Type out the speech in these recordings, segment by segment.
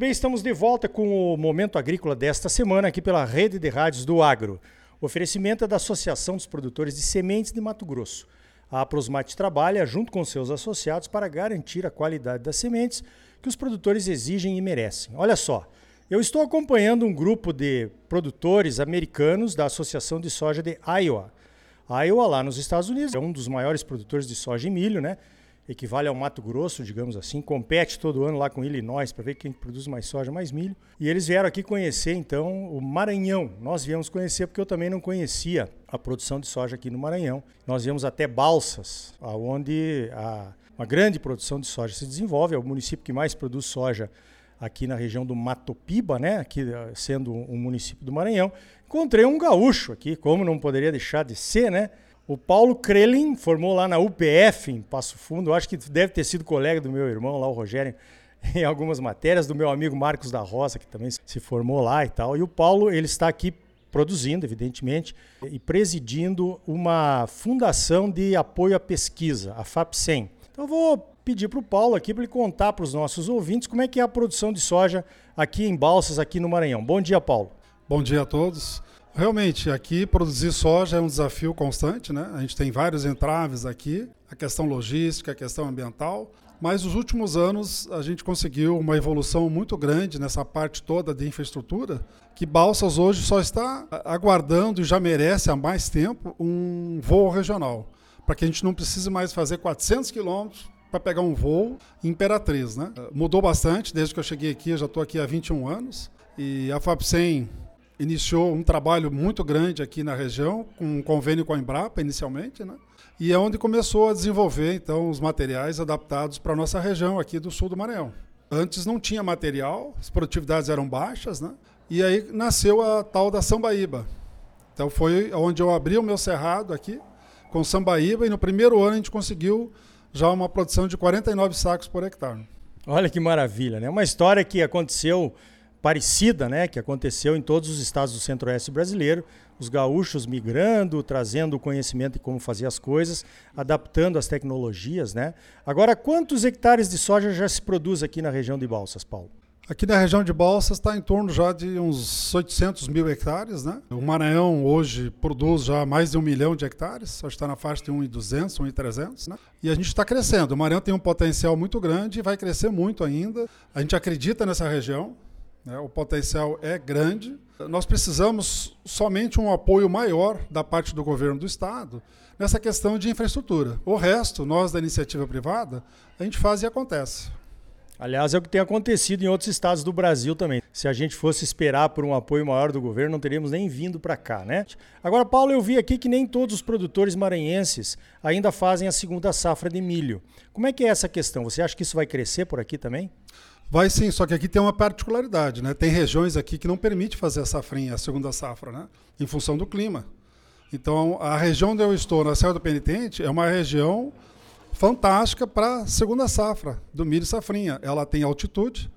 bem, estamos de volta com o Momento Agrícola desta semana aqui pela Rede de Rádios do Agro. O oferecimento é da Associação dos Produtores de Sementes de Mato Grosso. A Prosmate trabalha junto com seus associados para garantir a qualidade das sementes que os produtores exigem e merecem. Olha só, eu estou acompanhando um grupo de produtores americanos da Associação de Soja de Iowa. Iowa, lá nos Estados Unidos, é um dos maiores produtores de soja e milho, né? Equivale ao Mato Grosso, digamos assim, compete todo ano lá com Illinois para ver quem produz mais soja, mais milho. E eles vieram aqui conhecer então o Maranhão. Nós viemos conhecer porque eu também não conhecia a produção de soja aqui no Maranhão. Nós viemos até Balsas, onde a, uma grande produção de soja se desenvolve, é o município que mais produz soja aqui na região do Matopiba, né, aqui eh, sendo um município do Maranhão. Encontrei um gaúcho aqui, como não poderia deixar de ser, né? O Paulo Krelin formou lá na UPF, em Passo Fundo. Eu acho que deve ter sido colega do meu irmão lá, o Rogério, em algumas matérias, do meu amigo Marcos da Rosa, que também se formou lá e tal. E o Paulo, ele está aqui produzindo, evidentemente, e presidindo uma fundação de apoio à pesquisa, a FAPSEM. Então eu vou pedir para o Paulo aqui para ele contar para os nossos ouvintes como é que é a produção de soja aqui em Balsas, aqui no Maranhão. Bom dia, Paulo. Bom dia a todos. Realmente, aqui produzir soja é um desafio constante, né? A gente tem vários entraves aqui, a questão logística, a questão ambiental, mas nos últimos anos a gente conseguiu uma evolução muito grande nessa parte toda de infraestrutura, que Balsas hoje só está aguardando e já merece há mais tempo um voo regional, para que a gente não precise mais fazer 400 quilômetros para pegar um voo em Imperatriz, né? Mudou bastante desde que eu cheguei aqui, eu já estou aqui há 21 anos, e a FAPSEM iniciou um trabalho muito grande aqui na região, com um convênio com a Embrapa inicialmente, né? E é onde começou a desenvolver então os materiais adaptados para a nossa região aqui do sul do Maranhão. Antes não tinha material, as produtividades eram baixas, né? E aí nasceu a tal da sambaíba. Então foi onde eu abri o meu cerrado aqui com sambaíba e no primeiro ano a gente conseguiu já uma produção de 49 sacos por hectare. Olha que maravilha, né? Uma história que aconteceu parecida, né, que aconteceu em todos os estados do Centro-Oeste brasileiro, os gaúchos migrando, trazendo conhecimento de como fazer as coisas, adaptando as tecnologias, né? Agora, quantos hectares de soja já se produz aqui na região de Balsas, Paulo? Aqui na região de Balsas está em torno já de uns 800 mil hectares, né? O Maranhão hoje produz já mais de um milhão de hectares, que está na faixa de 1,200, 1,300, né? E a gente está crescendo. O Maranhão tem um potencial muito grande e vai crescer muito ainda. A gente acredita nessa região, né? O potencial é grande. Nós precisamos somente um apoio maior da parte do governo do Estado nessa questão de infraestrutura. O resto, nós da iniciativa privada, a gente faz e acontece. Aliás, é o que tem acontecido em outros estados do Brasil também. Se a gente fosse esperar por um apoio maior do governo, não teríamos nem vindo para cá, né? Agora, Paulo, eu vi aqui que nem todos os produtores maranhenses ainda fazem a segunda safra de milho. Como é que é essa questão? Você acha que isso vai crescer por aqui também? Vai sim, só que aqui tem uma particularidade, né? Tem regiões aqui que não permite fazer a safrinha, a segunda safra, né? Em função do clima. Então, a região onde eu estou, na Serra do Penitente, é uma região fantástica para a segunda safra do milho safrinha. Ela tem altitude,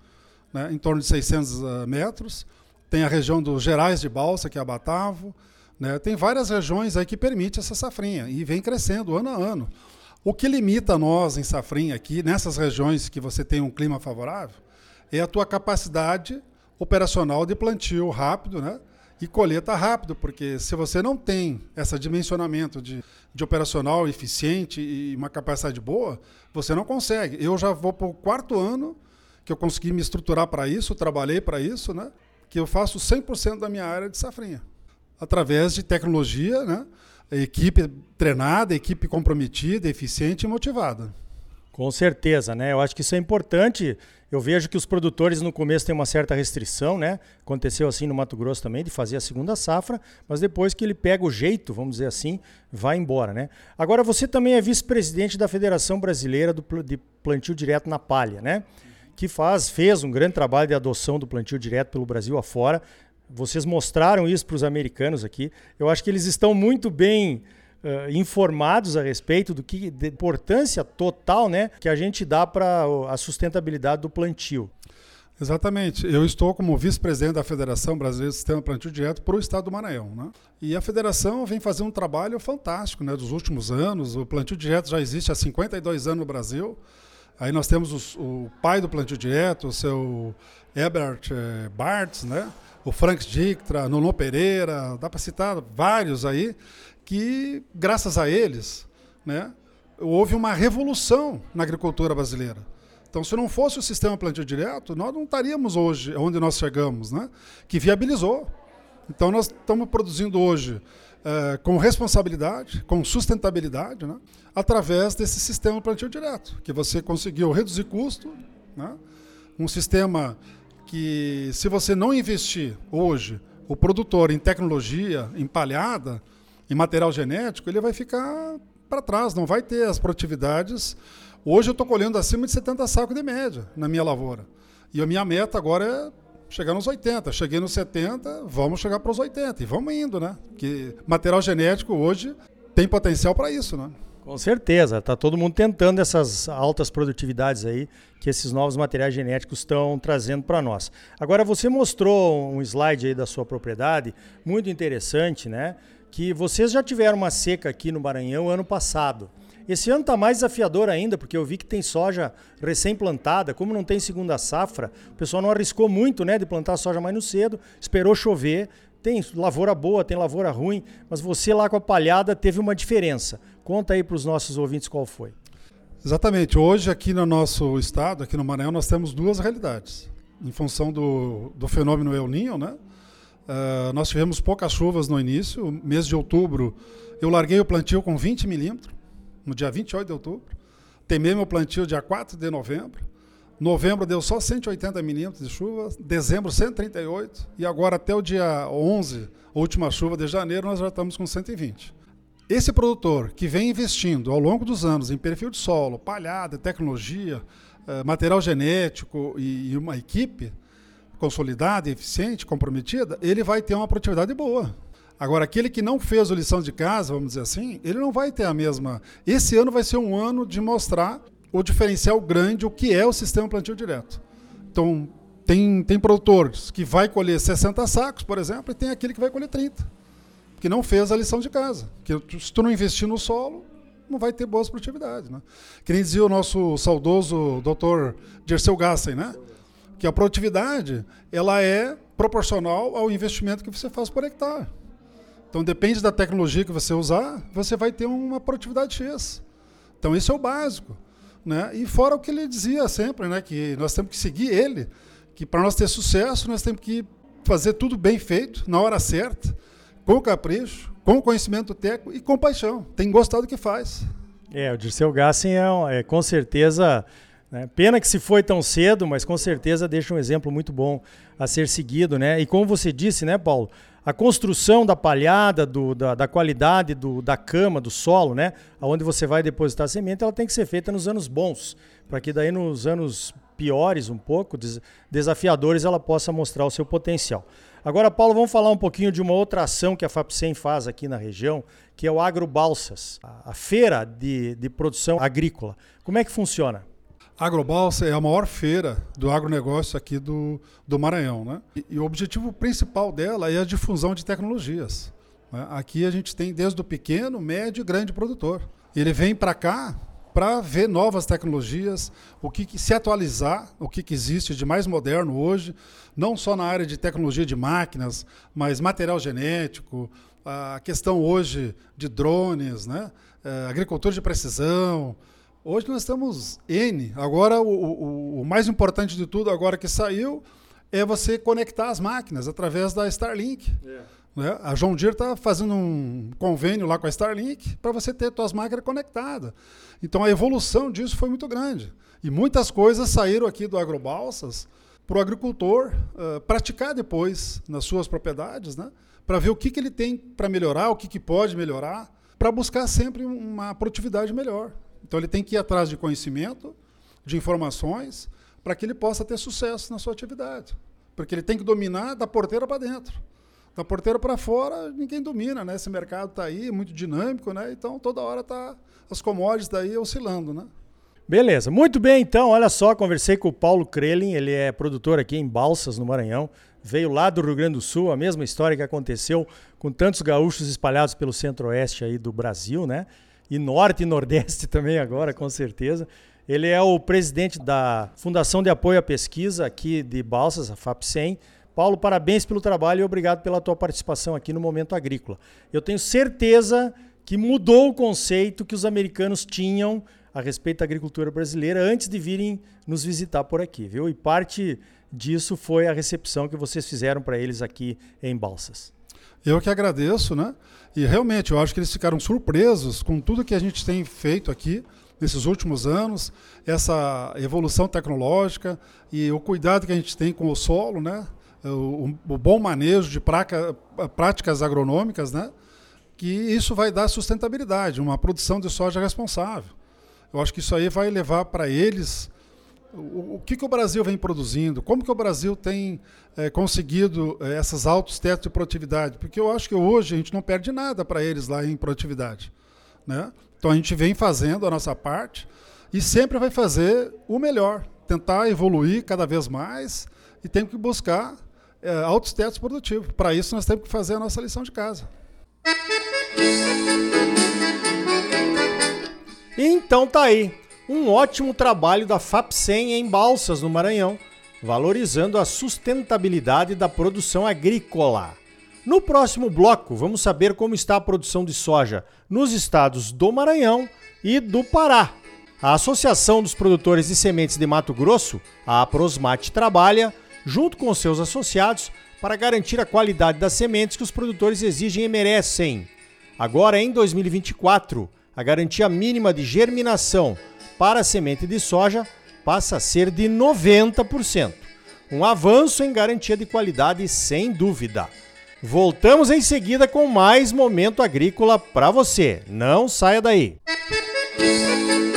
né, em torno de 600 ah, metros. Tem a região dos Gerais de Balsa, que é Batavo. Né, tem várias regiões aí que permite essa safrinha e vem crescendo ano a ano. O que limita nós em safrinha aqui, nessas regiões que você tem um clima favorável, é a tua capacidade operacional de plantio rápido, né? E colheita rápido, porque se você não tem esse dimensionamento de, de operacional eficiente e uma capacidade boa, você não consegue. Eu já vou para o quarto ano que eu consegui me estruturar para isso, trabalhei para isso, né? Que eu faço 100% da minha área de safrinha, através de tecnologia, né? Equipe treinada, equipe comprometida, eficiente e motivada. Com certeza, né? Eu acho que isso é importante. Eu vejo que os produtores no começo têm uma certa restrição, né? Aconteceu assim no Mato Grosso também, de fazer a segunda safra, mas depois que ele pega o jeito, vamos dizer assim, vai embora, né? Agora, você também é vice-presidente da Federação Brasileira de Plantio Direto na Palha, né? Que faz, fez um grande trabalho de adoção do plantio direto pelo Brasil afora. Vocês mostraram isso para os americanos aqui. Eu acho que eles estão muito bem uh, informados a respeito do que da importância total, né, que a gente dá para a sustentabilidade do plantio. Exatamente. Eu estou como vice-presidente da Federação Brasileira do Sistema Plantio Direto para o Estado do Maranhão. Né? E a federação vem fazendo um trabalho fantástico né, dos últimos anos. O plantio direto já existe há 52 anos no Brasil. Aí nós temos os, o pai do plantio direto, o seu Herbert eh, Bartz, né? O Frank Dictra, Nono Pereira, dá para citar vários aí, que graças a eles né, houve uma revolução na agricultura brasileira. Então, se não fosse o sistema plantio direto, nós não estaríamos hoje onde nós chegamos, né? que viabilizou. Então, nós estamos produzindo hoje é, com responsabilidade, com sustentabilidade, né? através desse sistema plantio direto, que você conseguiu reduzir custo, né? um sistema que, se você não investir hoje, o produtor em tecnologia, em palhada, em material genético, ele vai ficar para trás, não vai ter as produtividades Hoje eu estou colhendo acima de 70 sacos de média na minha lavoura. E a minha meta agora é chegar nos 80. Cheguei nos 70, vamos chegar para os 80. E vamos indo, né? Porque material genético hoje tem potencial para isso, né? Com certeza, está todo mundo tentando essas altas produtividades aí que esses novos materiais genéticos estão trazendo para nós. Agora você mostrou um slide aí da sua propriedade, muito interessante, né? Que vocês já tiveram uma seca aqui no Maranhão ano passado. Esse ano está mais desafiador ainda, porque eu vi que tem soja recém-plantada. Como não tem segunda safra, o pessoal não arriscou muito né, de plantar soja mais no cedo, esperou chover. Tem lavoura boa, tem lavoura ruim, mas você lá com a palhada teve uma diferença. Conta aí para os nossos ouvintes qual foi. Exatamente. Hoje, aqui no nosso estado, aqui no Maranhão, nós temos duas realidades. Em função do, do fenômeno El Ninho, né? Uh, nós tivemos poucas chuvas no início. Mês de outubro, eu larguei o plantio com 20 milímetros no dia 28 de outubro. Temei meu plantio dia 4 de novembro. Novembro deu só 180 milímetros de chuva, dezembro 138 e agora até o dia 11, a última chuva de janeiro, nós já estamos com 120. Esse produtor que vem investindo ao longo dos anos em perfil de solo, palhada, tecnologia, eh, material genético e uma equipe consolidada, eficiente, comprometida, ele vai ter uma produtividade boa. Agora, aquele que não fez a lição de casa, vamos dizer assim, ele não vai ter a mesma. Esse ano vai ser um ano de mostrar o diferencial grande, o que é o sistema plantio direto. Então, tem, tem produtores que vai colher 60 sacos, por exemplo, e tem aquele que vai colher 30, que não fez a lição de casa. Que se tu não investir no solo, não vai ter boas produtividades. Né? Que nem dizia o nosso saudoso doutor Dirceu Gassen, né? que a produtividade ela é proporcional ao investimento que você faz por hectare. Então, depende da tecnologia que você usar, você vai ter uma produtividade X. Então, isso é o básico. Né? E fora o que ele dizia sempre, né? que nós temos que seguir ele, que para nós ter sucesso, nós temos que fazer tudo bem feito, na hora certa, com capricho, com conhecimento técnico e com paixão. Tem que gostar do que faz. É, o Dirceu Gassen é, é com certeza né? Pena que se foi tão cedo, mas com certeza deixa um exemplo muito bom a ser seguido. Né? E como você disse, né, Paulo? A construção da palhada, do, da, da, qualidade do, da cama, do solo, né? Onde você vai depositar a semente, ela tem que ser feita nos anos bons, para que daí nos anos piores um pouco, desafiadores, ela possa mostrar o seu potencial. Agora, Paulo, vamos falar um pouquinho de uma outra ação que a FAPSEM faz aqui na região, que é o Agrobalsas, a feira de, de produção agrícola. Como é que funciona? Agrobalsa é a maior feira do agronegócio aqui do, do Maranhão. Né? E, e o objetivo principal dela é a difusão de tecnologias. Né? Aqui a gente tem desde o pequeno, médio e grande produtor. Ele vem para cá para ver novas tecnologias, o que, que, se atualizar, o que, que existe de mais moderno hoje, não só na área de tecnologia de máquinas, mas material genético, a questão hoje de drones, né? É, agricultura de precisão, Hoje nós temos N. Agora, o, o, o, mais importante de tudo, agora que saiu, é você conectar as máquinas através da Starlink. Yeah. Né? A John Deere está fazendo um convênio lá com a Starlink para você ter suas máquinas conectadas. Então, a evolução disso foi muito grande. E muitas coisas saíram aqui do Agrobalsas para o agricultor uh, praticar depois nas suas propriedades, né? para ver o que, que ele tem para melhorar, o que, que pode melhorar, para buscar sempre uma produtividade melhor. Então ele tem que ir atrás de conhecimento, de informações, para que ele possa ter sucesso na sua atividade. Porque ele tem que dominar da porteira para dentro. Da porteira para fora, ninguém domina, né? Esse mercado está aí, muito dinâmico, né? Então toda hora está as commodities daí oscilando, né? Beleza, muito bem então, olha só, conversei com o Paulo Krelin, ele é produtor aqui em Balsas, no Maranhão, veio lá do Rio Grande do Sul, a mesma história que aconteceu com tantos gaúchos espalhados pelo centro-oeste aí do Brasil, né? e norte e nordeste também agora, com certeza. Ele é o presidente da Fundação de Apoio à Pesquisa aqui de Balsas, a FAPSEM. Paulo, parabéns pelo trabalho e obrigado pela tua participação aqui no Momento Agrícola. Eu tenho certeza que mudou o conceito que os americanos tinham a respeito da agricultura brasileira antes de virem nos visitar por aqui, viu? E parte disso foi a recepção que vocês fizeram para eles aqui em Balsas. Eu que agradeço, né? E realmente eu acho que eles ficaram surpresos com tudo que a gente tem feito aqui nesses últimos anos, essa evolução tecnológica e o cuidado que a gente tem com o solo, né? O, o bom manejo de praca, práticas agronômicas, né? Que isso vai dar sustentabilidade, uma produção de soja responsável. Eu acho que isso aí vai levar para eles o, o, que, que o Brasil vem produzindo, como que o Brasil tem é, conseguido é, esses altos tetos de produtividade, porque eu acho que hoje a gente não perde nada para eles lá em produtividade. Né? Então a gente vem fazendo a nossa parte e sempre vai fazer o melhor, tentar evoluir cada vez mais e tem que buscar é, altos tetos produtivos. Para isso nós temos que fazer a nossa lição de casa. Então tá aí, um ótimo trabalho da FAPSEM em Balsas, no Maranhão, valorizando a sustentabilidade da produção agrícola. No próximo bloco, vamos saber como está a produção de soja nos estados do Maranhão e do Pará. A Associação dos Produtores de Sementes de Mato Grosso, a Aprosmate, trabalha, junto com seus associados, para garantir a qualidade das sementes que os produtores exigem e merecem. Agora, em 2024, a garantia mínima de germinação para a semente de soja passa a ser de 90%. Um avanço em garantia de qualidade, sem dúvida. Voltamos em seguida com mais momento agrícola para você. Não saia daí. Música